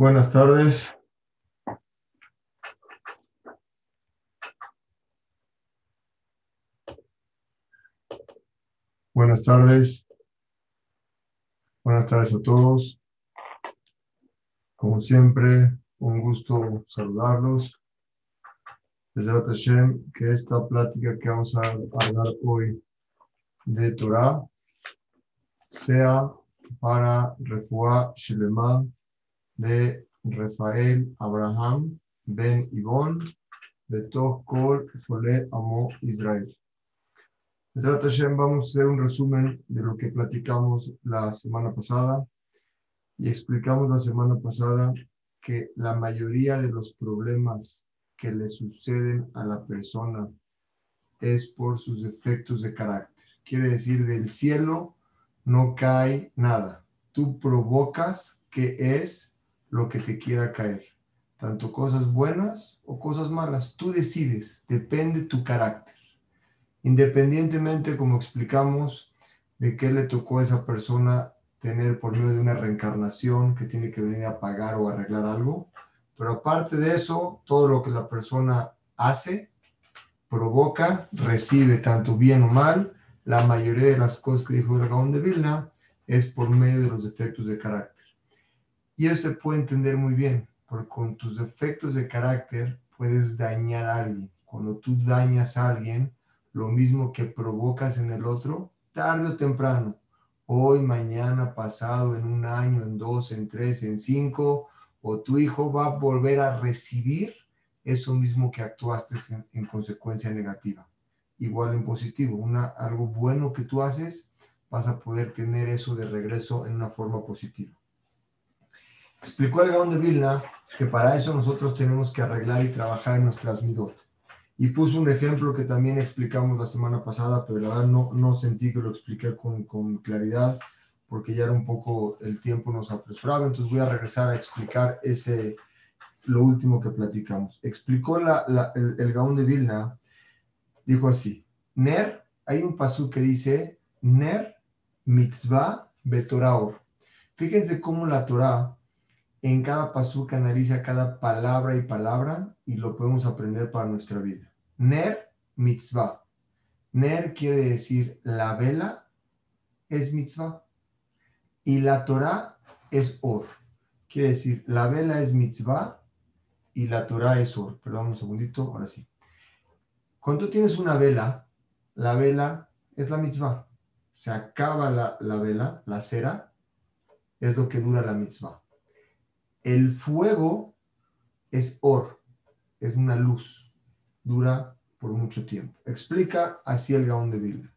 Buenas tardes. Buenas tardes. Buenas tardes a todos. Como siempre, un gusto saludarlos. Desde la Hashem, que esta plática que vamos a hablar hoy de Torah sea para Refuah Shelema de Rafael Abraham Ben Ibon de Kol Fole Amo Israel. Vamos a hacer un resumen de lo que platicamos la semana pasada y explicamos la semana pasada que la mayoría de los problemas que le suceden a la persona es por sus defectos de carácter. Quiere decir, del cielo no cae nada. Tú provocas que es lo que te quiera caer, tanto cosas buenas o cosas malas. Tú decides, depende tu carácter. Independientemente, como explicamos, de qué le tocó a esa persona tener por medio de una reencarnación que tiene que venir a pagar o arreglar algo. Pero aparte de eso, todo lo que la persona hace, provoca, recibe tanto bien o mal. La mayoría de las cosas que dijo el Gaón de Vilna es por medio de los defectos de carácter. Y eso se puede entender muy bien, porque con tus defectos de carácter puedes dañar a alguien. Cuando tú dañas a alguien, lo mismo que provocas en el otro, tarde o temprano, hoy, mañana, pasado, en un año, en dos, en tres, en cinco, o tu hijo va a volver a recibir eso mismo que actuaste en, consecuencia negativa. Igual en positivo, una, algo bueno que tú haces, vas a poder tener eso de regreso en una forma positiva. Explicó el Gaón de Vilna que para eso nosotros tenemos que arreglar y trabajar en nuestras midot. Y puso un ejemplo que también explicamos la semana pasada, pero la verdad no, no sentí que lo expliqué con, con claridad porque ya era un poco el tiempo nos apresuraba, entonces voy a regresar a explicar ese, lo último que platicamos. Explicó el, el Gaón de Vilna, dijo así, Ner, hay un pasú que dice, Ner mitzvah betoraor. Fíjense cómo la Torah en cada pasuk analiza cada palabra y palabra y lo podemos aprender para nuestra vida. Ner mitzvah. Ner quiere decir la vela es mitzvah y la Torah es or. Quiere decir la vela es mitzvah y la Torah es or. Perdón un segundito, ahora sí. Cuando tú tienes una vela, la vela es la mitzvah. Se acaba la, la vela, la cera, es lo que dura la mitzvah. El fuego es or, es una luz, dura por mucho tiempo. Explica así el Gaón de Vilna.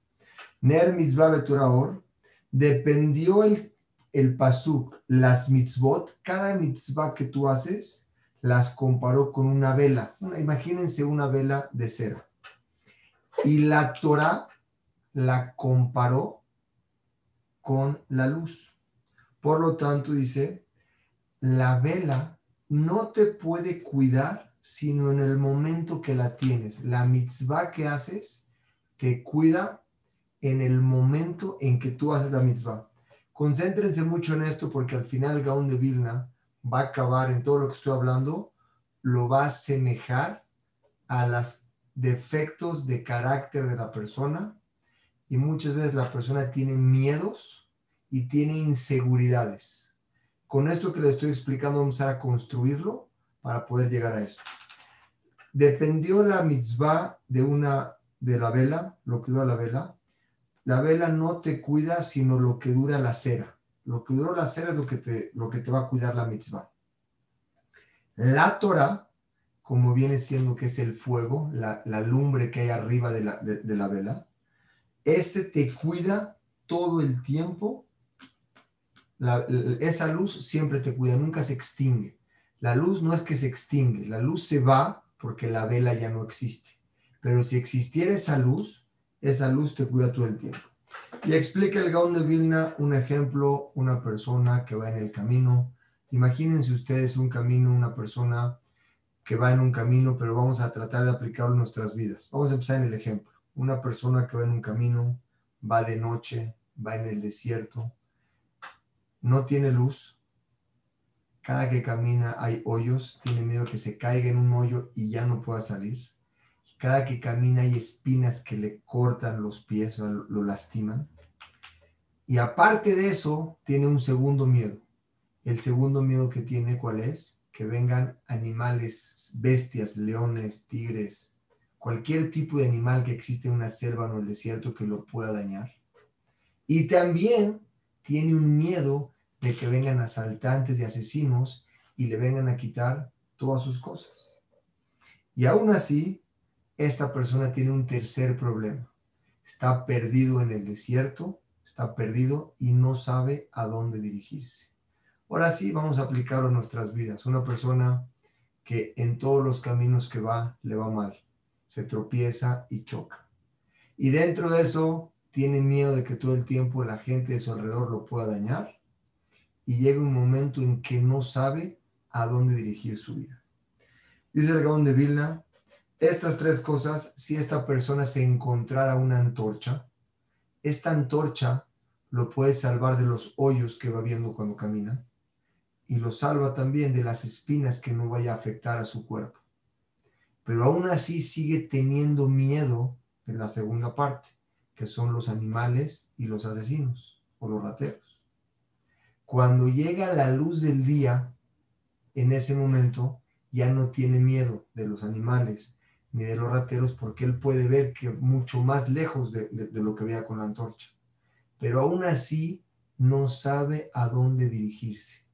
Ner mitzvah or, dependió el, el pasuk, las mitzvot, cada mitzvah que tú haces, las comparó con una vela. imagínense una vela de cera. Y la Torah la comparó con la luz. Por lo tanto, dice, la vela no te puede cuidar sino en el momento que la tienes. La mitzvah que haces te cuida en el momento en que tú haces la mitzvah. Concéntrense mucho en esto porque al final el Gaón de Vilna va a acabar en todo lo que estoy hablando, lo va a asemejar a los defectos de carácter de la persona y muchas veces la persona tiene miedos y tiene inseguridades con esto que le estoy explicando, vamos a construirlo para poder llegar a eso. Dependió la mitzvah de una, de la vela, lo que dura la vela. La vela no te cuida, sino lo que dura la cera. Lo que dura la cera es lo que te, lo que te va a cuidar la mitzvah. La Torah, como viene siendo que es el fuego, la, lumbre que hay arriba de la, de la vela, ese te cuida todo el tiempo esa luz siempre te cuida, nunca se extingue. La luz no es que se extingue, la luz se va porque la vela ya no existe. Pero si existiera esa luz, esa luz te cuida todo el tiempo. Y explica el Gaón de Vilna un ejemplo, una persona que va en el camino. Imagínense ustedes un camino, una persona que va en un camino, pero vamos a tratar de aplicarlo en nuestras vidas. Vamos a empezar en el ejemplo. Una persona que va en un camino, va de noche, va en el desierto, no tiene luz cada que camina hay hoyos, tiene miedo que se caiga en un hoyo y ya no pueda salir. Cada que camina hay espinas que le cortan los pies o lo lastiman. Y aparte de eso, tiene un segundo miedo. El segundo miedo que tiene, ¿cuál es? Que vengan animales, bestias, leones, tigres, cualquier tipo de animal que existe en una selva o en el desierto que lo pueda dañar. Y también tiene un miedo de que vengan asaltantes y asesinos y le vengan a quitar todas sus cosas. Y aún así, esta persona tiene un tercer problema. Está perdido en el desierto, está perdido y no sabe a dónde dirigirse. Ahora sí, vamos a aplicarlo a nuestras vidas. Una persona que en todos los caminos que va le va mal, se tropieza y choca. Y dentro de eso tiene miedo de que todo el tiempo la gente de su alrededor lo pueda dañar y llega un momento en que no sabe a dónde dirigir su vida. Dice el Gaón de Vilna, estas tres cosas, si esta persona se encontrara una antorcha, esta antorcha lo puede salvar de los hoyos que va viendo cuando camina y lo salva también de las espinas que no vaya a afectar a su cuerpo. Pero aún así sigue teniendo miedo de la segunda parte, que son los animales y los asesinos o los rateros. Cuando llega la luz del día, en ese momento ya no tiene miedo de los animales ni de los rateros porque él puede ver que mucho más lejos de, lo que veía con la antorcha. Pero aún así no sabe a dónde dirigirse.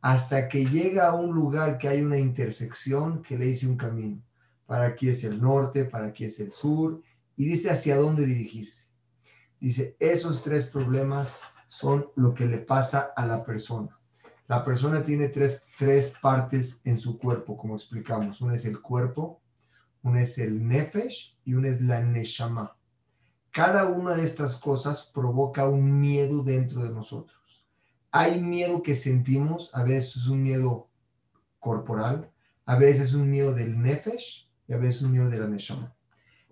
Hasta que llega a un lugar que hay una intersección que le dice un camino. Para aquí es el norte, para aquí es el sur, y dice hacia dónde dirigirse. Dice, esos tres problemas son lo que le pasa a la persona. La persona tiene tres, tres partes en su cuerpo, como explicamos. Una es el cuerpo, una es el nefesh y una es la neshama. Cada una de estas cosas provoca un miedo dentro de nosotros. Hay miedo que sentimos, a veces es un miedo corporal, a veces es un miedo del nefesh y a veces un miedo de la neshama.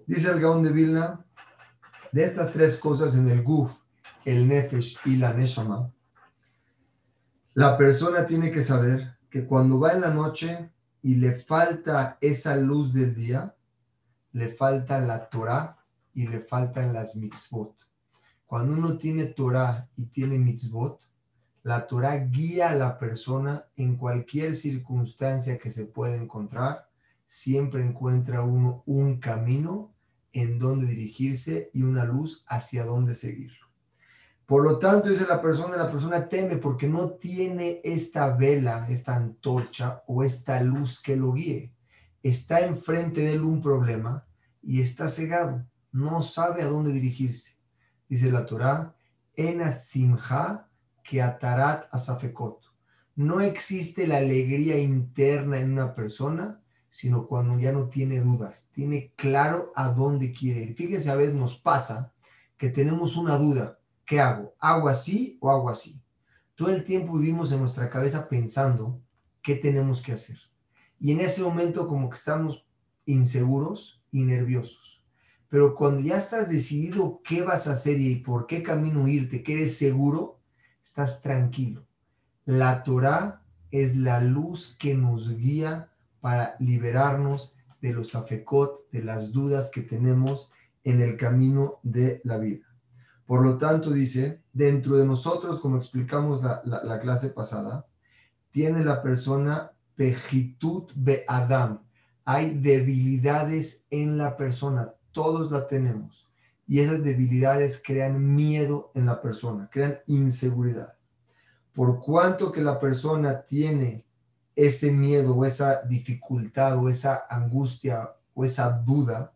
Dice el Gaón de Vilna, de estas tres cosas en el guf, el nefesh y la neshama, la persona tiene que saber que cuando va en la noche y le falta esa luz del día, le falta la Torah y le faltan las mitzvot. Cuando uno tiene Torah y tiene mitzvot, la Torah guía a la persona en cualquier circunstancia que se pueda encontrar. Siempre encuentra uno un camino en donde dirigirse y una luz hacia dónde seguirlo. Por lo tanto, dice la persona, la persona teme porque no tiene esta vela, esta antorcha o esta luz que lo guíe. Está enfrente de él un problema y está cegado, no sabe a dónde dirigirse. Dice la Torah, en simha que atarat asafekot. No existe la alegría interna en una persona, sino cuando ya no tiene dudas, tiene claro a dónde quiere ir. Fíjense, a veces nos pasa que tenemos una duda ¿qué hago? ¿Hago así o hago así? Todo el tiempo vivimos en nuestra cabeza pensando qué tenemos que hacer. Y en ese momento como que estamos inseguros y nerviosos. Pero cuando ya estás decidido qué vas a hacer y por qué camino irte, que seguro, estás tranquilo. La Torah es la luz que nos guía para liberarnos de los afecot, de las dudas que tenemos en el camino de la vida. Por lo tanto, dice, dentro de nosotros, como explicamos la, clase pasada, tiene la persona pejitut be Adam. Hay debilidades en la persona, todos la tenemos. Y esas debilidades crean miedo en la persona, crean inseguridad. Por cuanto que la persona tiene ese miedo o esa dificultad o esa angustia o esa duda,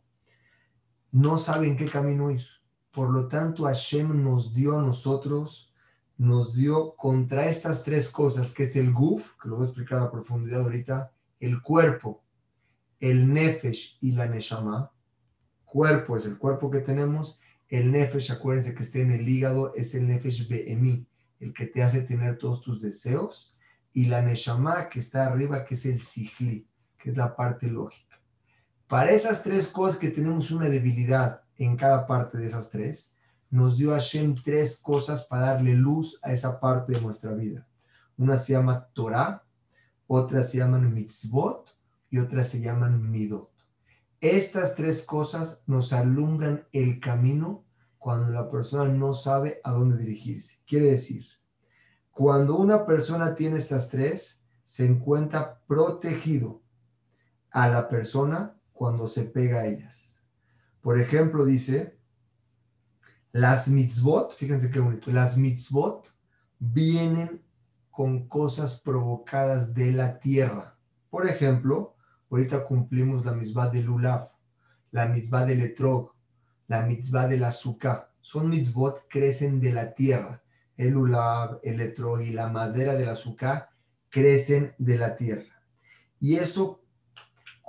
no sabe en qué camino ir por lo tanto, Hashem nos dio a nosotros, nos dio contra estas tres cosas, que es el guf, que lo voy a explicar a profundidad ahorita, el cuerpo, el nefesh y la neshama. Cuerpo es el cuerpo que tenemos, el nefesh, acuérdense que esté en el hígado, es el nefesh be'emi, el que te hace tener todos tus deseos, y la neshama que está arriba, que es el sigli, que es la parte lógica. Para esas tres cosas que tenemos una debilidad, en cada parte de esas tres, nos dio Hashem tres cosas para darle luz a esa parte de nuestra vida. Una se llama Torah, otras se llaman mitzvot y otras se llaman midot. Estas tres cosas nos alumbran el camino cuando la persona no sabe a dónde dirigirse. Quiere decir, cuando una persona tiene estas tres, se encuentra protegido a la persona cuando se pega a ellas. Por ejemplo, dice, las mitzvot, fíjense qué bonito, las mitzvot vienen con cosas provocadas de la tierra. Por ejemplo, ahorita cumplimos la mitzvah de Lulav, la mitzvah del Etrog, la mitzvah del azúcar. Son mitzvot, crecen de la tierra. El Lulav, el Etrog y la madera del azúcar crecen de la tierra. Y eso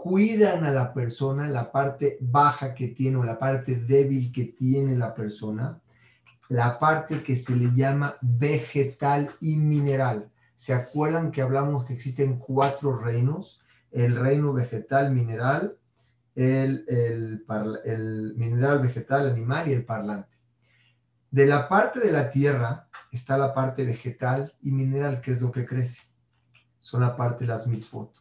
cuidan a la persona, la parte baja que tiene o la parte débil que tiene la persona, la parte que se le llama vegetal y mineral. ¿Se acuerdan que hablamos que existen cuatro reinos? El reino vegetal, mineral, el, mineral, vegetal, animal y el parlante. De la parte de la tierra está la parte vegetal y mineral, que es lo que crece. Son la parte de las mitzvot.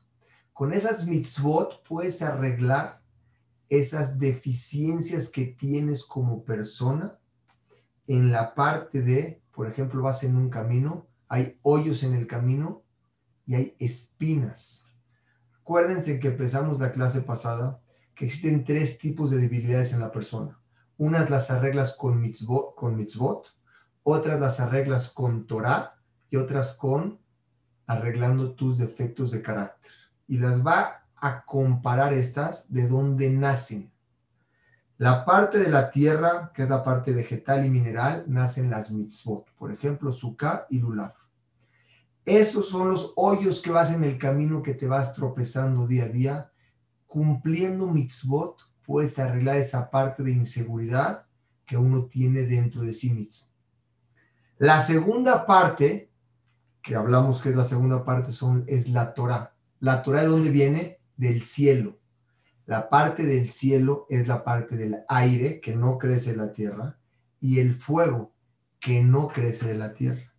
Con esas mitzvot puedes arreglar esas deficiencias que tienes como persona en la parte de, por ejemplo, vas en un camino, hay hoyos en el camino y hay espinas. Acuérdense que empezamos la clase pasada que existen tres tipos de debilidades en la persona. Unas las arreglas con mitzvot, otras las arreglas con Torah y otras con arreglando tus defectos de carácter y las va a comparar estas de dónde nacen. La parte de la tierra, que es la parte vegetal y mineral, nacen las mitzvot, por ejemplo, sukkah y lulav. Esos son los hoyos que vas en el camino que te vas tropezando día a día. Cumpliendo mitzvot, puedes arreglar esa parte de inseguridad que uno tiene dentro de sí mismo. La segunda parte, que hablamos que es la segunda parte, son, es la Torah. La Torah de dónde viene? Del cielo. La parte del cielo es la parte del aire que no crece en la tierra y el fuego que no crece de la tierra.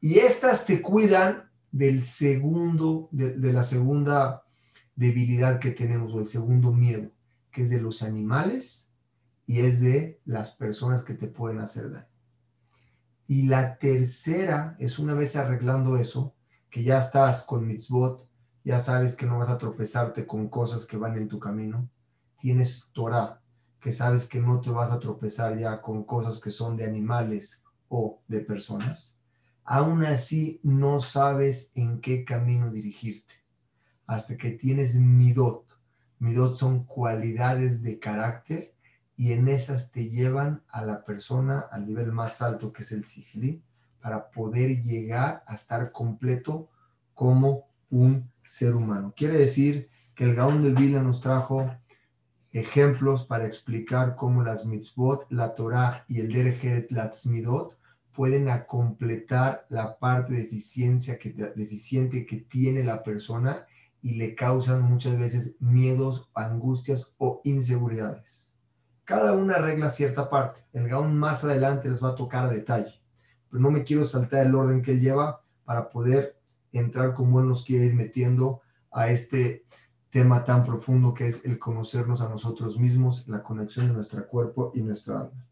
Y estas te cuidan del segundo, de, de la segunda debilidad que tenemos o el segundo miedo, que es de los animales y es de las personas que te pueden hacer daño. Y la tercera es una vez arreglando eso, que ya estás con mitzvot, ya sabes que no vas a tropezarte con cosas que van en tu camino. Tienes Torah, que sabes que no te vas a tropezar ya con cosas que son de animales o de personas. Aún así no sabes en qué camino dirigirte. Hasta que tienes midot. Midot son cualidades de carácter y en esas te llevan a la persona al nivel más alto que es el sigli para poder llegar a estar completo como un ser humano. Quiere decir que el Gaón de Vila nos trajo ejemplos para explicar cómo las mitzvot, la Torah y el Derech la Tzmidot, pueden completar la parte de eficiencia que, deficiente que tiene la persona y le causan muchas veces miedos, angustias o inseguridades. Cada una arregla cierta parte. El Gaón más adelante les va a tocar a detalle, pero no me quiero saltar el orden que él lleva para poder entrar como Él nos quiere ir metiendo a este tema tan profundo que es el conocernos a nosotros mismos, la conexión de nuestro cuerpo y nuestra alma.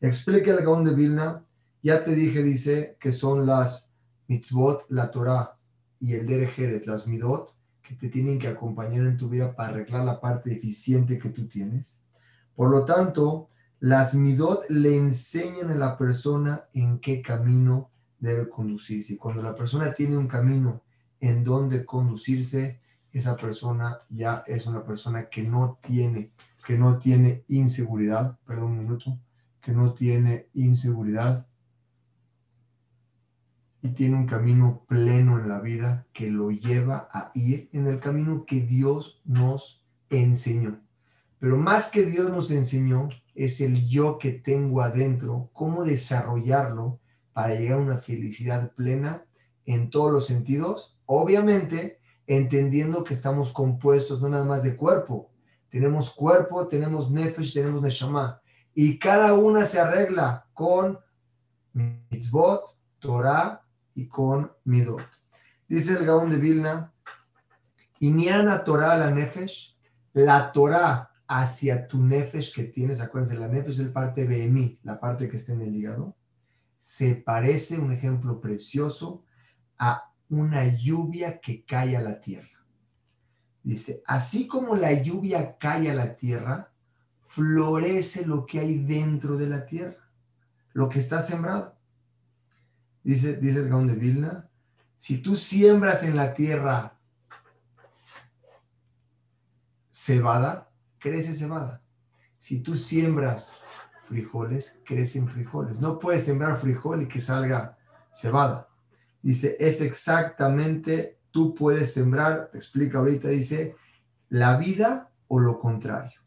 Explica el Gaón de Vilna, ya te dije, dice que son las mitzvot, la Torah y el derejeret, las midot, que te tienen que acompañar en tu vida para arreglar la parte eficiente que tú tienes. Por lo tanto, las midot le enseñan a la persona en qué camino debe conducirse. Y cuando la persona tiene un camino en donde conducirse, esa persona ya es una persona que no tiene, que no tiene inseguridad, perdón un minuto, que no tiene inseguridad y tiene un camino pleno en la vida que lo lleva a ir en el camino que Dios nos enseñó. Pero más que Dios nos enseñó, es el yo que tengo adentro, cómo desarrollarlo para llegar a una felicidad plena en todos los sentidos, obviamente entendiendo que estamos compuestos no nada más de cuerpo, tenemos cuerpo, tenemos nefesh, tenemos neshama, y cada una se arregla con mitzvot, Torah y con midot. Dice el Gaón de Vilna Iniana Torah la Nefesh, la Torah hacia tu Nefesh que tienes, acuérdense, la Nefesh es el parte BMI, la parte que está en el hígado, se parece, un ejemplo precioso, a una lluvia que cae a la tierra. Dice, así como la lluvia cae a la tierra, florece lo que hay dentro de la tierra, lo que está sembrado. Dice, dice el Gaón de Vilna, si tú siembras en la tierra cebada, crece cebada. Si tú siembras frijoles, crecen frijoles. No puedes sembrar frijol y que salga cebada. Dice, es exactamente, tú puedes sembrar, te explica ahorita, dice, la vida o lo contrario.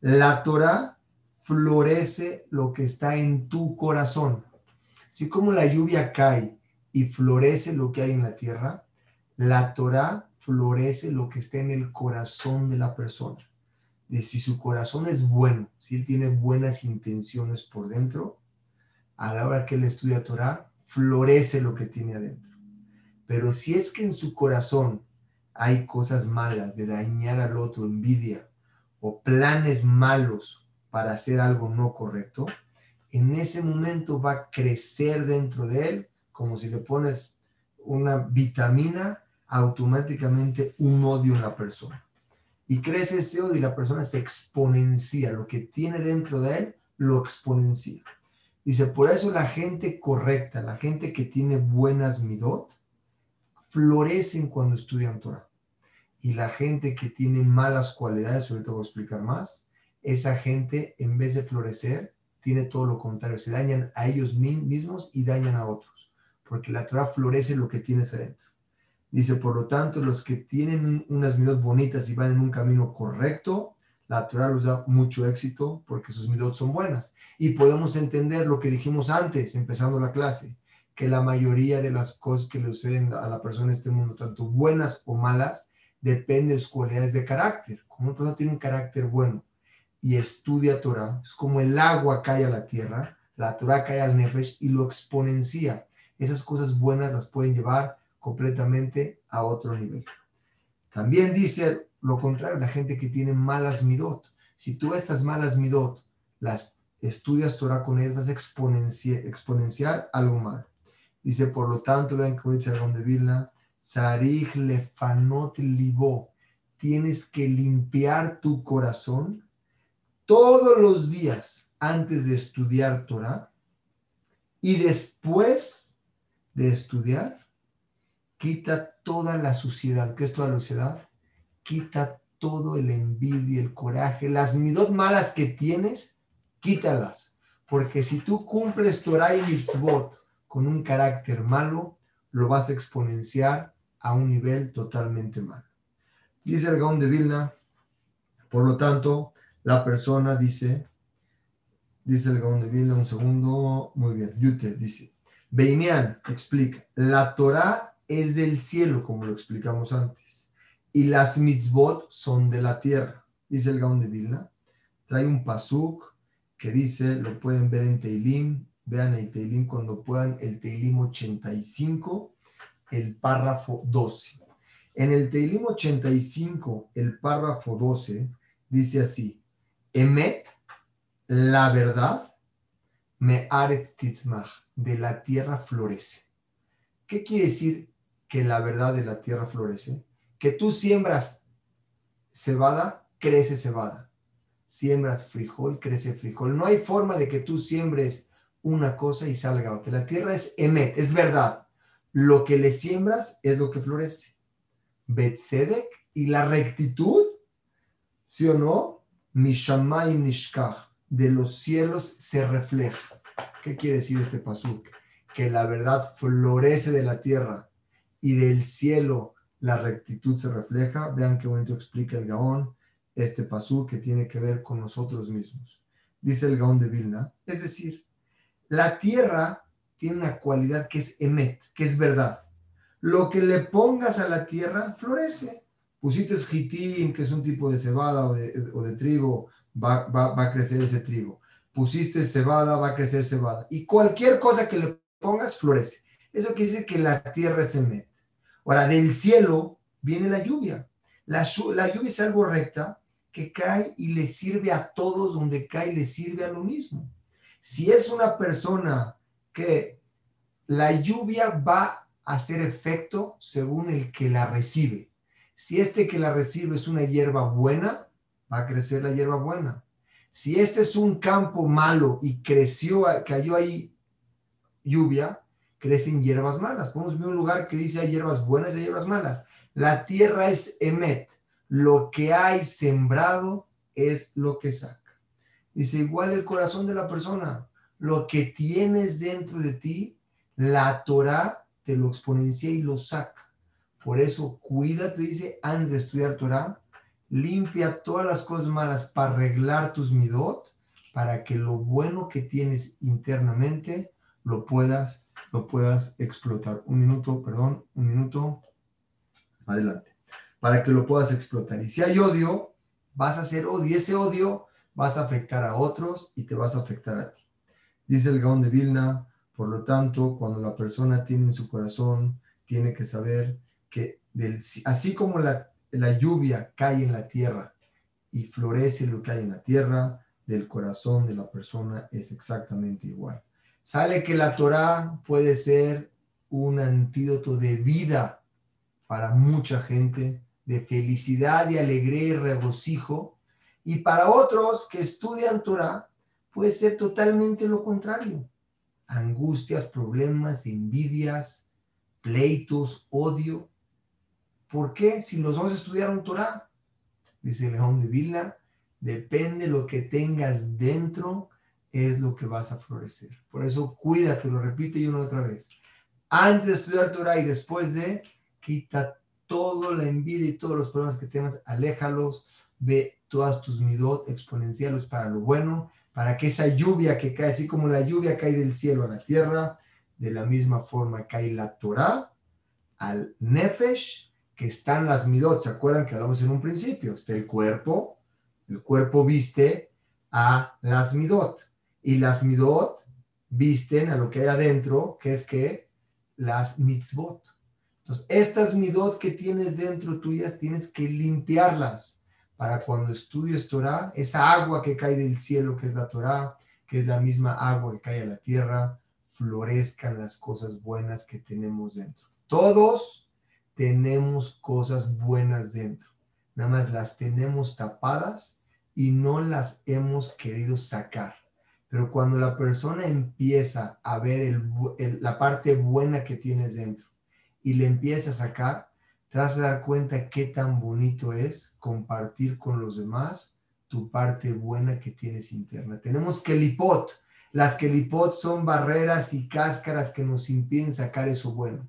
La Torah florece lo que está en tu corazón. Así como la lluvia cae y florece lo que hay en la tierra, la Torah florece lo que está en el corazón de la persona. De si su corazón es bueno, si él tiene buenas intenciones por dentro, a la hora que él estudia Torah, florece lo que tiene adentro. Pero si es que en su corazón hay cosas malas de dañar al otro, envidia o planes malos para hacer algo no correcto, en ese momento va a crecer dentro de él como si le pones una vitamina, automáticamente un odio en la persona. Y crece ese odio y la persona se exponencia, lo que tiene dentro de él lo exponencia. Dice, por eso la gente correcta, la gente que tiene buenas midot, florecen cuando estudian Torah. Y la gente que tiene malas cualidades, ahorita voy a explicar más, esa gente en vez de florecer, tiene todo lo contrario, se dañan a ellos mismos y dañan a otros, porque la Torah florece lo que tienes adentro. Dice, por lo tanto, los que tienen unas midot bonitas y van en un camino correcto, la Torah les da mucho éxito porque sus midot son buenas. Y podemos entender lo que dijimos antes, empezando la clase, que la mayoría de las cosas que le suceden a la persona en este mundo, tanto buenas o malas, depende de sus cualidades de carácter. Como una persona tiene un carácter bueno y estudia Torah, es como el agua cae a la tierra, la Torah cae al Nefesh y lo exponencia. Esas cosas buenas las pueden llevar completamente a otro nivel. También dice lo contrario, la gente que tiene malas midot. Si tú estas malas midot las estudias Torah con ellas, vas a exponenciar, algo mal. Dice, por lo tanto, la encomienda de Vilna, Sarich lefanot libo, tienes que limpiar tu corazón todos los días antes de estudiar Torah y después de estudiar, quita toda la suciedad. ¿Qué es toda la suciedad? Quita todo el envidia, el coraje, las midot malas que tienes, quítalas. Porque si tú cumples Torah y mitzvot con un carácter malo, lo vas a exponenciar a un nivel totalmente malo. Dice el Gaón de Vilna, por lo tanto, la persona dice, dice el Gaón de Vilna, un segundo, muy bien, Yute dice, Beinian explica, la Torah es del cielo, como lo explicamos antes, y las mitzvot son de la tierra, dice el Gaón de Vilna. Trae un pasuk que dice, lo pueden ver en Teilim, vean el Teilim cuando puedan, el Teilim 85, el párrafo 12. En el Teilim 85, el párrafo 12, dice así, Emet, la verdad, me aretz de la tierra florece. ¿Qué quiere decir que la verdad de la tierra florece? Que tú siembras cebada, crece cebada. Siembras frijol, crece frijol. No hay forma de que tú siembres una cosa y salga otra. La tierra es emet, es verdad. Lo que le siembras es lo que florece. Betzedek y la rectitud, ¿sí o no? Mishamay Nishkach, de los cielos se refleja. ¿Qué quiere decir este pasuk? Que la verdad florece de la tierra y del cielo la rectitud se refleja. Vean qué bonito explica el Gaón este pasuk que tiene que ver con nosotros mismos. Dice el Gaón de Vilna, es decir, la tierra tiene una cualidad que es emet, que es verdad. Lo que le pongas a la tierra florece. Pusiste jitim, que es un tipo de cebada o de, trigo, va, va, a crecer ese trigo. Pusiste cebada, va a crecer cebada. Y cualquier cosa que le pongas florece. Eso quiere decir que la tierra es emet. Ahora, del cielo viene la lluvia. La, lluvia es algo recta que cae y le sirve a todos, donde cae le sirve a lo mismo. Si es una persona que la lluvia va a hacer efecto según el que la recibe. Si este que la recibe es una hierba buena, va a crecer la hierba buena. Si este es un campo malo y creció, cayó ahí lluvia, crecen hierbas malas. Podemos ver un lugar que dice hay hierbas buenas y hay hierbas malas. La tierra es emet. Lo que hay sembrado es lo que saca. Dice igual el corazón de la persona. Lo que tienes dentro de ti, la Torah te lo exponencia y lo saca. Por eso, cuídate, dice, antes de estudiar Torah, limpia todas las cosas malas para arreglar tus midot, para que lo bueno que tienes internamente lo puedas, lo puedas explotar. Un minuto, perdón, un minuto. Adelante. Para que lo puedas explotar. Y si hay odio, vas a hacer odio. Y ese odio vas a afectar a otros y te vas a afectar a ti. Dice el Gaón de Vilna, por lo tanto, cuando la persona tiene en su corazón, tiene que saber que del, así como la, la lluvia cae en la tierra y florece lo que hay en la tierra, del corazón de la persona es exactamente igual. Sale que la Torah puede ser un antídoto de vida para mucha gente, de felicidad y alegría y regocijo. Y para otros que estudian Torah, puede ser totalmente lo contrario. Angustias, problemas, envidias, pleitos, odio. ¿Por qué? Si los dos estudiaron Torah, dice León de Vilna, depende lo que tengas dentro es lo que vas a florecer. Por eso cuídate, lo repite y una otra vez. Antes de estudiar Torah y después de, quita toda la envidia y todos los problemas que tengas, aléjalos, ve todas tus midot exponenciales para lo bueno, para que esa lluvia que cae, así como la lluvia cae del cielo a la tierra, de la misma forma cae la Torah al Nefesh, que están las midot. ¿Se acuerdan que hablamos en un principio? Está el cuerpo, el cuerpo viste a las midot y las midot visten a lo que hay adentro, que es que las mitzvot. Entonces, estas midot que tienes dentro tuyas, tienes que limpiarlas para cuando estudies Torah, esa agua que cae del cielo, que es la Torah, que es la misma agua que cae a la tierra, florezcan las cosas buenas que tenemos dentro. Todos tenemos cosas buenas dentro, nada más las tenemos tapadas y no las hemos querido sacar. Pero cuando la persona empieza a ver la parte buena que tienes dentro y le empieza a sacar, te vas a dar cuenta qué tan bonito es compartir con los demás tu parte buena que tienes interna. Tenemos kelipot. Las kelipot son barreras y cáscaras que nos impiden sacar eso bueno.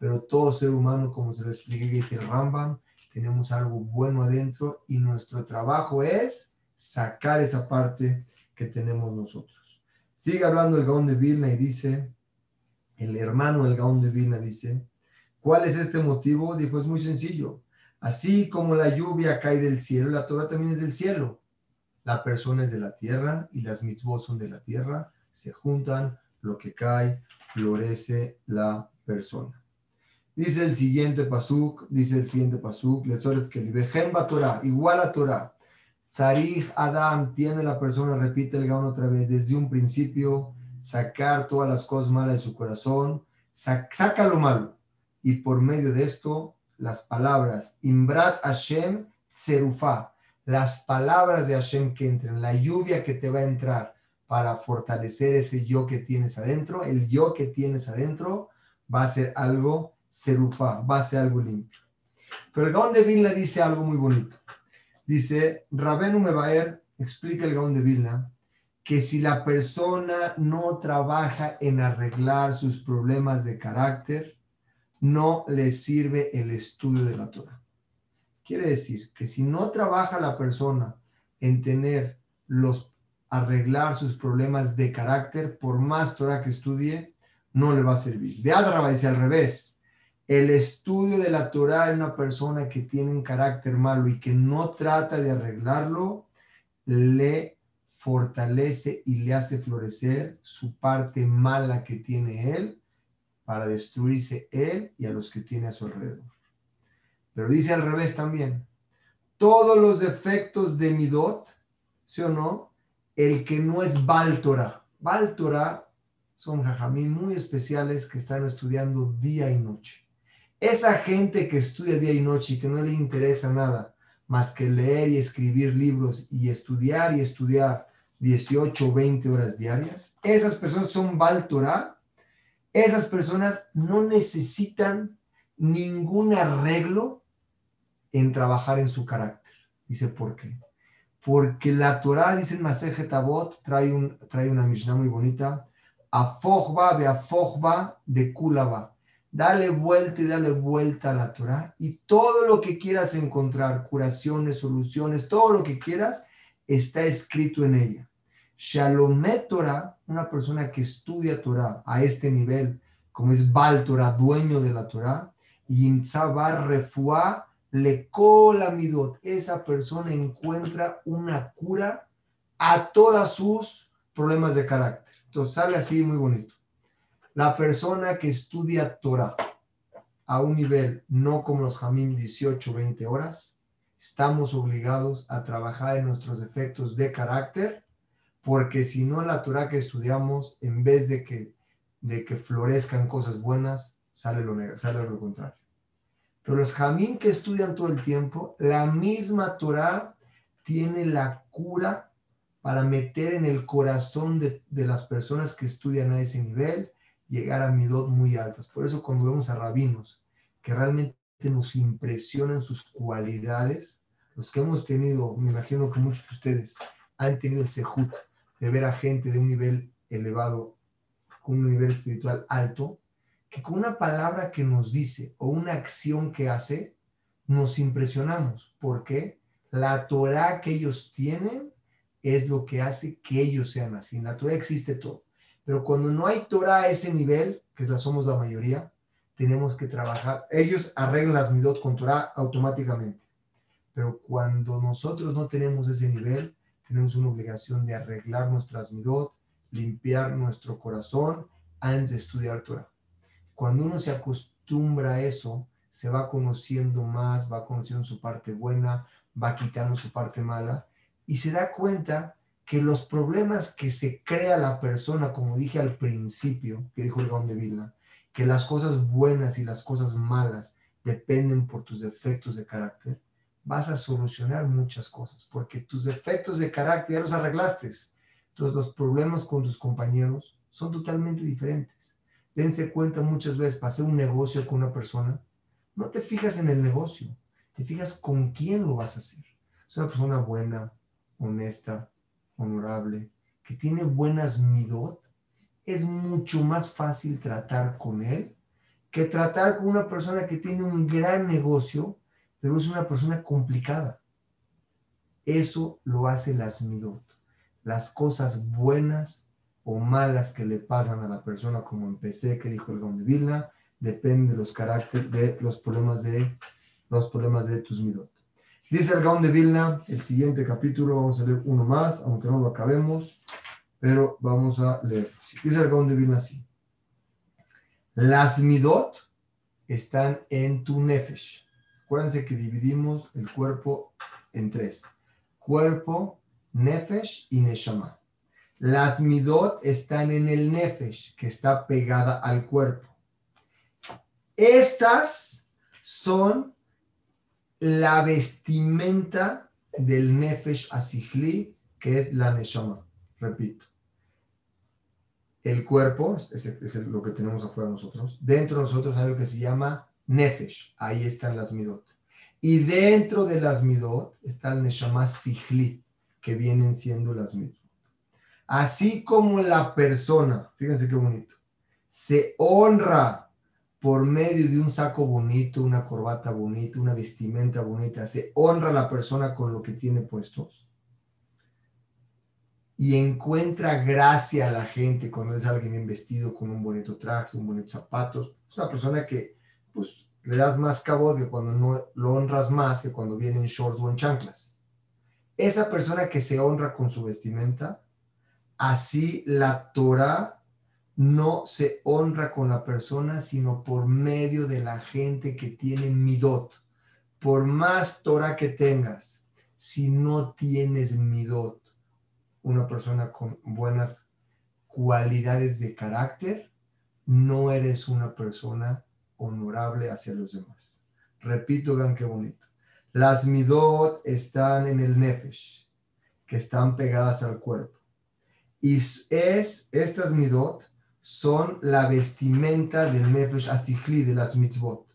Pero todo ser humano, como se lo expliqué que el Rambam, tenemos algo bueno adentro y nuestro trabajo es sacar esa parte que tenemos nosotros. Sigue hablando el Gaón de Vilna y dice, el hermano del Gaón de Vilna dice, ¿cuál es este motivo? Dijo, es muy sencillo. Así como la lluvia cae del cielo, la Torah también es del cielo. La persona es de la tierra y las mitzvot son de la tierra. Se juntan, lo que cae, florece la persona. Dice el siguiente pasuk, dice el siguiente pasuk, que Torah, igual a Torah. Sarij Adam tiene la persona, repite el gaón otra vez, desde un principio, sacar todas las cosas malas de su corazón, saca lo malo. Y por medio de esto, las palabras, Imbrat Hashem Tserufa, las palabras de Hashem que entran, la lluvia que te va a entrar para fortalecer ese yo que tienes adentro, el yo que tienes adentro va a ser algo Tserufa, va a ser algo limpio. Pero el Gaón de le dice algo muy bonito. Dice, Rabenu Mebaer, explica el Gaón de Vilna, que si la persona no trabaja en arreglar sus problemas de carácter, no le sirve el estudio de la Torah. Quiere decir que si no trabaja la persona en tener los arreglar sus problemas de carácter, por más Torah que estudie, no le va a servir. Beadraba dice al revés el estudio de la Torah en una persona que tiene un carácter malo y que no trata de arreglarlo, le fortalece y le hace florecer su parte mala que tiene él para destruirse él y a los que tiene a su alrededor. Pero dice al revés también, todos los defectos de Midot, ¿sí o no? El que no es Baltora. Baltora son jajamí muy especiales que están estudiando día y noche. Esa gente que estudia día y noche y que no le interesa nada más que leer y escribir libros y estudiar y estudiar 18 o 20 horas diarias, esas personas son Baltora, esas personas no necesitan ningún arreglo en trabajar en su carácter. Dice, ¿por qué? Porque la Torah, dice el Maseje Tabot, trae, un, trae una Mishnah muy bonita, Afojba de Afojba de Kulaba. Dale vuelta y dale vuelta a la Torah y todo lo que quieras encontrar, curaciones, soluciones, todo lo que quieras, está escrito en ella. Shalomet Torah, una persona que estudia Torah a este nivel, como es Bal Torah, dueño de la Torah, y Imtzabar Refuá le midot. Esa persona encuentra una cura a todos sus problemas de carácter. Entonces sale así muy bonito. La persona que estudia Torah a un nivel no como los Jamim 18, 20 horas, estamos obligados a trabajar en nuestros defectos de carácter, porque si no la Torah que estudiamos, en vez de que, de que florezcan cosas buenas, sale lo, sale lo contrario. Pero los Jamim que estudian todo el tiempo, la misma Torah tiene la cura para meter en el corazón de, las personas que estudian a ese nivel, llegar a midot muy altas. Por eso cuando vemos a rabinos que realmente nos impresionan sus cualidades, los que hemos tenido, me imagino que muchos de ustedes han tenido el sejut de ver a gente de un nivel elevado, con un nivel espiritual alto, que con una palabra que nos dice o una acción que hace, nos impresionamos. porque La Torah que ellos tienen es lo que hace que ellos sean así. En la Torah existe todo. Pero cuando no hay Torah a ese nivel, que la somos la mayoría, tenemos que trabajar. Ellos arreglan las midot con Torah automáticamente. Pero cuando nosotros no tenemos ese nivel, tenemos una obligación de arreglar nuestras midot, limpiar nuestro corazón antes de estudiar Torah. Cuando uno se acostumbra a eso, se va conociendo más, va conociendo su parte buena, va quitando su parte mala y se da cuenta que los problemas que se crea la persona, como dije al principio, que dijo el Gaón de Vilna, que las cosas buenas y las cosas malas dependen por tus defectos de carácter, vas a solucionar muchas cosas, porque tus defectos de carácter ya los arreglaste. Entonces los problemas con tus compañeros son totalmente diferentes dense cuenta muchas veces hacer un negocio con una persona, no te fijas en el negocio, te fijas con quién lo vas a hacer. Es una persona buena, honesta, honorable, que tiene buenas midot, es mucho más fácil tratar con él que tratar con una persona que tiene un gran negocio, pero es una persona complicada. Eso lo hace las midot. Las cosas buenas o malas que le pasan a la persona, como empecé, que dijo el Vilna, depende de los caracteres, de los problemas de los problemas de tus midot. Dice el Gaon de Vilna, el siguiente capítulo, vamos a leer uno más, aunque no lo acabemos, pero vamos a leer. Dice el Gaon de Vilna así. Las midot están en tu nefesh. Acuérdense que dividimos el cuerpo en tres. Cuerpo, nefesh y neshama. Las midot están en el nefesh, que está pegada al cuerpo. Estas son la vestimenta del nefesh asihli, que es la neshama. Repito. El cuerpo, es, lo que tenemos afuera nosotros. Dentro de nosotros hay algo que se llama nefesh. Ahí están las midot. Y dentro de las midot está el neshama sihli, que vienen siendo las midot. Así como la persona, fíjense qué bonito, se honra por medio de un saco bonito, una corbata bonita, una vestimenta bonita, se honra a la persona con lo que tiene puestos. Y encuentra gracia a la gente cuando es alguien bien vestido, con un bonito traje, un bonito zapatos. Es una persona que pues, le das más cabo que cuando no lo honras más que cuando viene en shorts o en chanclas. Esa persona que se honra con su vestimenta, Así la Torah no se honra con la persona, sino por medio de la gente que tiene midot, por más Torah que tengas, si no tienes midot, una persona con buenas cualidades de carácter, no eres una persona honorable hacia los demás. Repito, vean qué bonito. Las midot están en el nefesh, que están pegadas al cuerpo. Y es, estas midot son la vestimenta del nefesh asichli, de las mitzvot.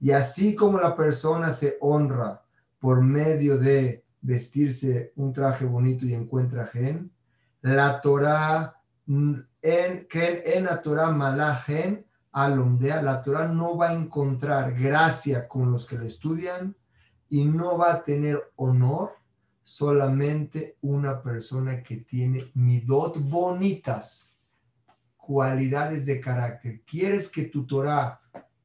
Y así como la persona se honra por medio de vestirse un traje bonito y encuentra gen, la Torah, en, en la Torah malajen, alomdea, la Torah no va a encontrar gracia con los que le estudian y no va a tener honor solamente una persona que tiene midot bonitas, cualidades de carácter. ¿Quieres que tu Torah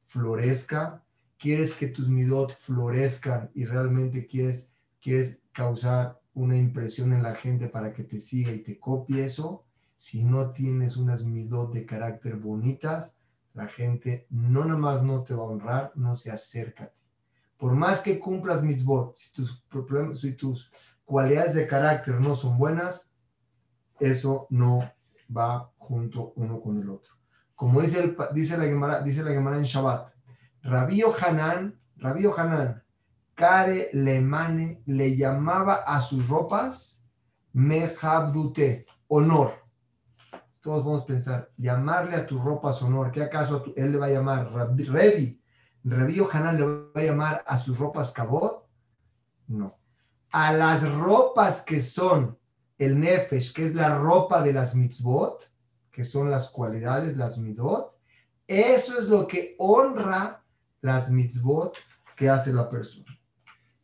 florezca? ¿Quieres que tus midot florezcan y realmente quieres, quieres causar una impresión en la gente para que te siga y te copie eso? Si no tienes unas midot de carácter bonitas, la gente no nomás no te va a honrar, no se acerca. Por más que cumplas mis votos, si tus, si tus cualidades de carácter no son buenas, eso no va junto uno con el otro. Como dice, el, dice la Gemara, dice la Gemara en Shabbat, Rabío Hanan, Rabío Hanan, Kare Lemane le llamaba a sus ropas Mehabdute, honor. Todos vamos a pensar, llamarle a tus ropas honor, ¿qué acaso él le va a llamar Revi? Rabí Hanan le va a llamar a sus ropas cabot? No. A las ropas que son el nefesh, que es la ropa de las mitzvot, que son las cualidades, las midot, eso es lo que honra las mitzvot que hace la persona.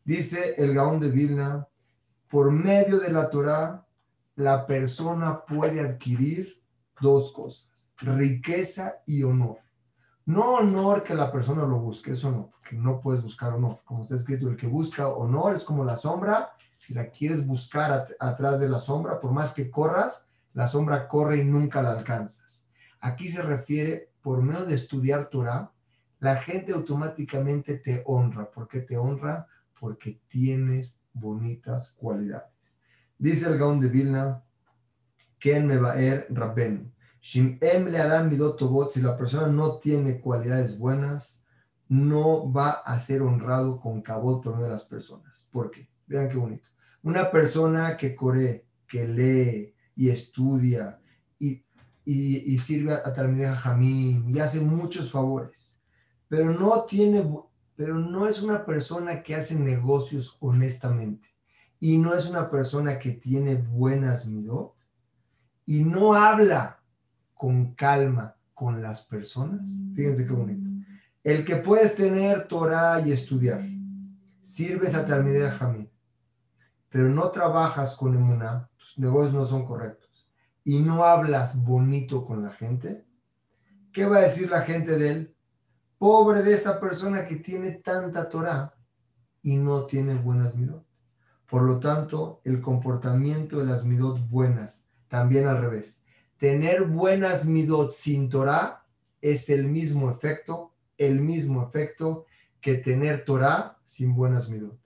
Dice el Gaón de Vilna, por medio de la Torah, la persona puede adquirir dos cosas, riqueza y honor. No honor que la persona lo busque, eso no, porque no puedes buscar honor. Como está escrito, el que busca honor es como la sombra. Si la quieres buscar atrás de la sombra, por más que corras, la sombra corre y nunca la alcanzas. Aquí se refiere, por medio de estudiar Torah, la gente automáticamente te honra. ¿Por qué te honra? Porque tienes bonitas cualidades. Dice el Gaón de Vilna, Ken Mebaer Rabben si la persona no tiene cualidades buenas, no va a ser honrado con cabot por medio de las personas. ¿Por qué? Vean qué bonito. Una persona que corre, que lee y estudia y, y, sirve a Talmideh Jamim y hace muchos favores, pero no tiene, pero no es una persona que hace negocios honestamente y no es una persona que tiene buenas midot y no habla con calma con las personas. Fíjense qué bonito. El que puedes tener Torah y estudiar, sirves a Talmideh Jamín, pero no trabajas con Emuná, tus negocios no son correctos, y no hablas bonito con la gente, ¿qué va a decir la gente de él? Pobre de esa persona que tiene tanta Torah y no tiene buenas midot. Por lo tanto, el comportamiento de las midot buenas, también al revés, tener buenas midot sin Torah es el mismo efecto, el mismo efecto que tener Torah sin buenas midot.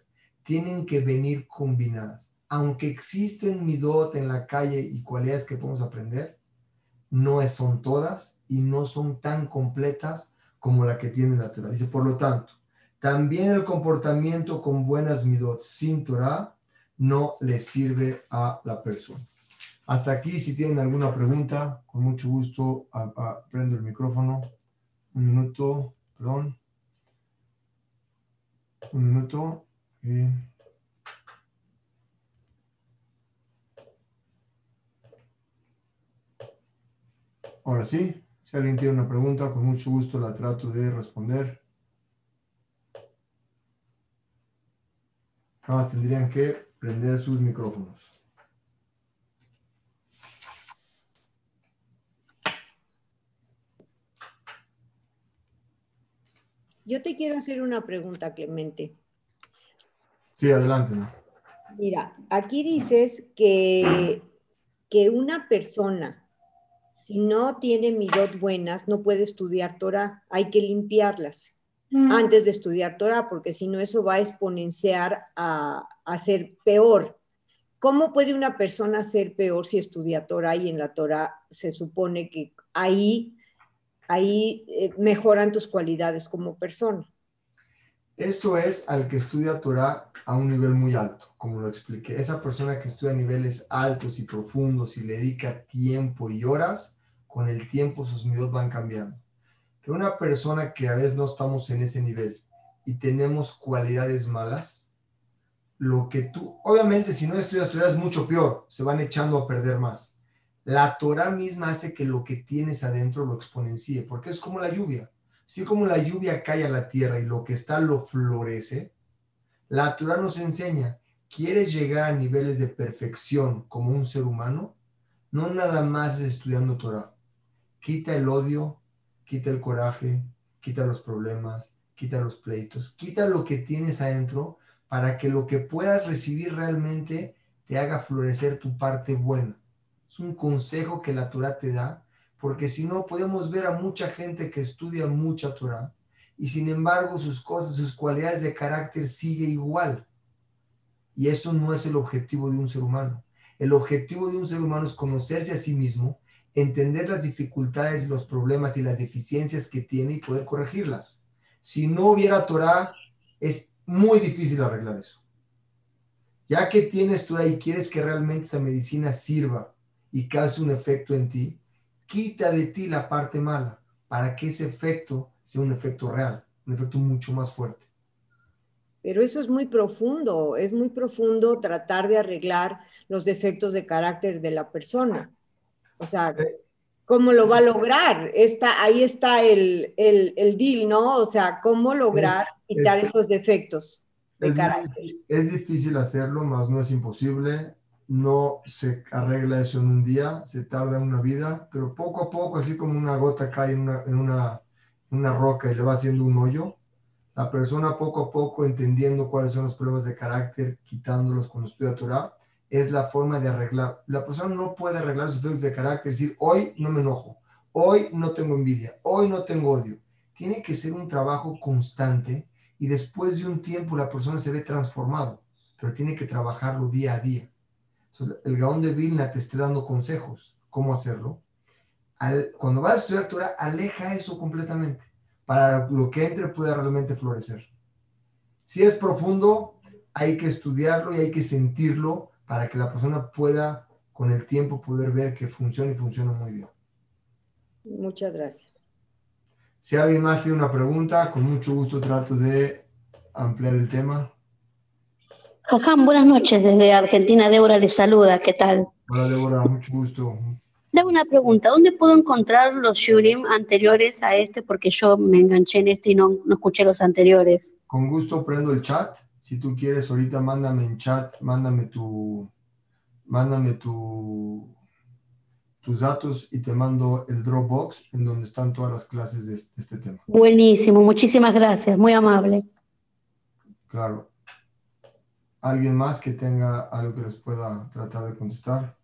Tienen que venir combinadas. Aunque existen midot en la calle y cualidades que podemos aprender, no son todas y no son tan completas como la que tiene la Torah. Dice, por lo tanto, también el comportamiento con buenas midot sin Torah no le sirve a la persona. Hasta aquí, si tienen alguna pregunta, con mucho gusto prendo el micrófono. Un minuto, perdón. Un minuto. Ahora sí, si alguien tiene una pregunta, con mucho gusto la trato de responder. Nada más tendrían que prender sus micrófonos. Yo te quiero hacer una pregunta, Clemente. Sí, adelante. Mira, aquí dices que, que una persona, si no tiene midot buenas, no puede estudiar Torah, hay que limpiarlas. mm. antes de estudiar Torah, porque si no eso va a exponenciar a, a ser peor. ¿Cómo puede una persona ser peor si estudia Torah y en la Torah se supone que ahí, ahí eh, mejoran tus cualidades como persona? Eso es al que estudia Torah a un nivel muy alto, como lo expliqué. Esa persona que estudia niveles altos y profundos y le dedica tiempo y horas, con el tiempo sus medios van cambiando. Pero una persona que a veces no estamos en ese nivel y tenemos cualidades malas, lo que tú, obviamente si no estudias Torah es mucho peor, se van echando a perder más. La Torah misma hace que lo que tienes adentro lo exponencie, porque es como la lluvia. Así como la lluvia cae a la tierra y lo que está lo florece, la Torah nos enseña, ¿quieres llegar a niveles de perfección como un ser humano? No nada más estudiando Torah. Quita el odio, quita el coraje, quita los problemas, quita los pleitos, quita lo que tienes adentro para que lo que puedas recibir realmente te haga florecer tu parte buena. Es un consejo que la Torah te da, porque si no podemos ver a mucha gente que estudia mucha Torah y sin embargo sus cosas, sus cualidades de carácter sigue igual. Y eso no es el objetivo de un ser humano. El objetivo de un ser humano es conocerse a sí mismo, entender las dificultades, los problemas y las deficiencias que tiene y poder corregirlas. Si no hubiera Torah, es muy difícil arreglar eso. Ya que tienes tú ahí, quieres que realmente esa medicina sirva y cause un efecto en ti, quita de ti la parte mala para que ese efecto sea un efecto real, un efecto mucho más fuerte. Pero eso es muy profundo, es muy profundo tratar de arreglar los defectos de carácter de la persona. O sea, ¿cómo lo va a lograr? Está, ahí está el, el, deal, ¿no? O sea, ¿cómo lograr quitar esos defectos de es, carácter. Es difícil hacerlo, más no es imposible. No se arregla eso en un día, se tarda una vida, pero poco a poco, así como una gota cae en una, en una, una roca y le va haciendo un hoyo, la persona poco a poco entendiendo cuáles son los problemas de carácter, quitándolos con estudia Torah, es la forma de arreglar. La persona no puede arreglar sus problemas de carácter, decir, hoy no me enojo, hoy no tengo envidia, hoy no tengo odio. Tiene que ser un trabajo constante y después de un tiempo la persona se ve transformado, pero tiene que trabajarlo día a día. El Gaón de Vilna te está dando consejos, cómo hacerlo. cuando vas a estudiar Torah, aleja eso completamente para lo que entre pueda realmente florecer. Si es profundo, hay que estudiarlo y hay que sentirlo para que la persona pueda con el tiempo poder ver que funciona y funciona muy bien. Muchas gracias. Si alguien más tiene una pregunta, con mucho gusto trato de ampliar el tema. Jajam, buenas noches desde Argentina. Débora les saluda. ¿Qué tal? Hola Débora, mucho gusto. Le una pregunta. ¿Dónde puedo encontrar los shurim anteriores a este? Porque yo me enganché en este y no, no escuché los anteriores. Con gusto prendo el chat. Si tú quieres, ahorita mándame en chat, mándame tu, mándame tu tus datos y te mando el Dropbox en donde están todas las clases de este, tema. Buenísimo, muchísimas gracias, muy amable. Claro. ¿Alguien más que tenga algo que les pueda tratar de contestar?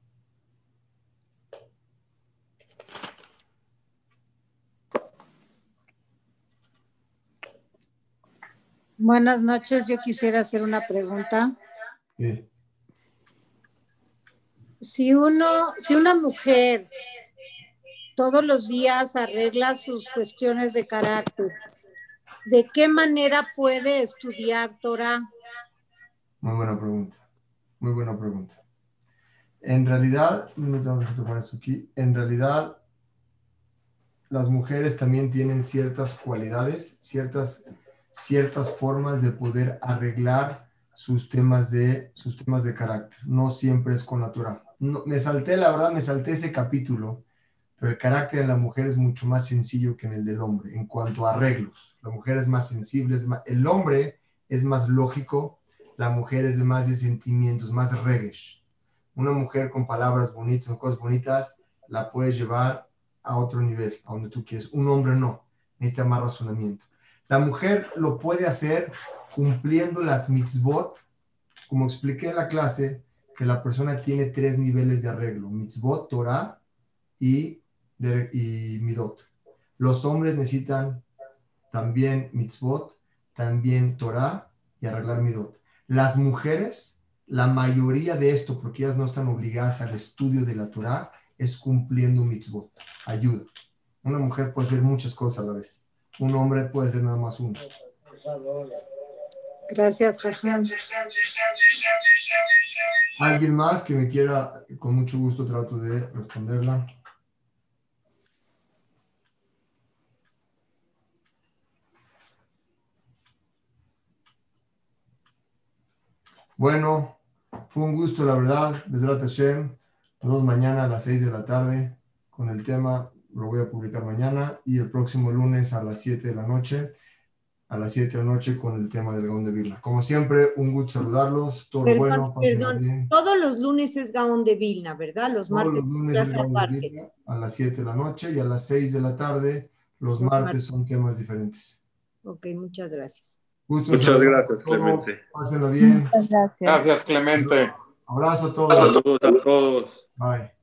Buenas noches, yo quisiera hacer una pregunta. Sí si uno, si una mujer todos los días arregla sus cuestiones de carácter, ¿de qué manera puede estudiar Torah? Muy buena pregunta, muy buena pregunta. En realidad, aquí, en realidad las mujeres también tienen ciertas cualidades, ciertas, ciertas formas de poder arreglar sus temas de, sus temas de carácter. No siempre es con la Torah me salté, la verdad, me salté ese capítulo, pero el carácter de la mujer es mucho más sencillo que en el del hombre en cuanto a arreglos. La mujer es más sensible, el hombre es más lógico, la mujer es más de sentimientos, más regesh. Una mujer con palabras bonitas o cosas bonitas la puedes llevar a otro nivel, a donde tú quieres. Un hombre no, necesita más razonamiento. La mujer lo puede hacer cumpliendo las mitzvot, como expliqué en la clase, que la persona tiene tres niveles de arreglo, mitzvot, Torah y, y midot. Los hombres necesitan también mitzvot, también Torah y arreglar midot. Las mujeres, la mayoría de esto, porque ellas no están obligadas al estudio de la Torah, es cumpliendo mitzvot, ayuda. Una mujer puede hacer muchas cosas a la vez. Un hombre puede hacer nada más uno. Gracias, Jajam. ¿Alguien más que me quiera, con mucho gusto trato de responderla? Bueno, fue un gusto, la verdad. Besrat Hashem. Nos vemos mañana a las 6 de la tarde con el tema, lo voy a publicar mañana, y el próximo lunes a las 7 de la noche, a las 7 de la noche con el tema del Gaón de Vilna. Como siempre, un gusto saludarlos. Todo Perdón, bueno, perdón. bien. Todos los lunes es Gaón de Vilna, ¿verdad? Los Todos martes los lunes es Gaón de. Vilna a las 7 de la noche y a las 6 de la tarde, los Los martes martes. son temas diferentes. Ok, muchas gracias. Gusto Muchas gracias. Clemente. Pásenlo bien. Muchas gracias. Gracias, Clemente. Abrazo a todos. Saludos a todos. Bye.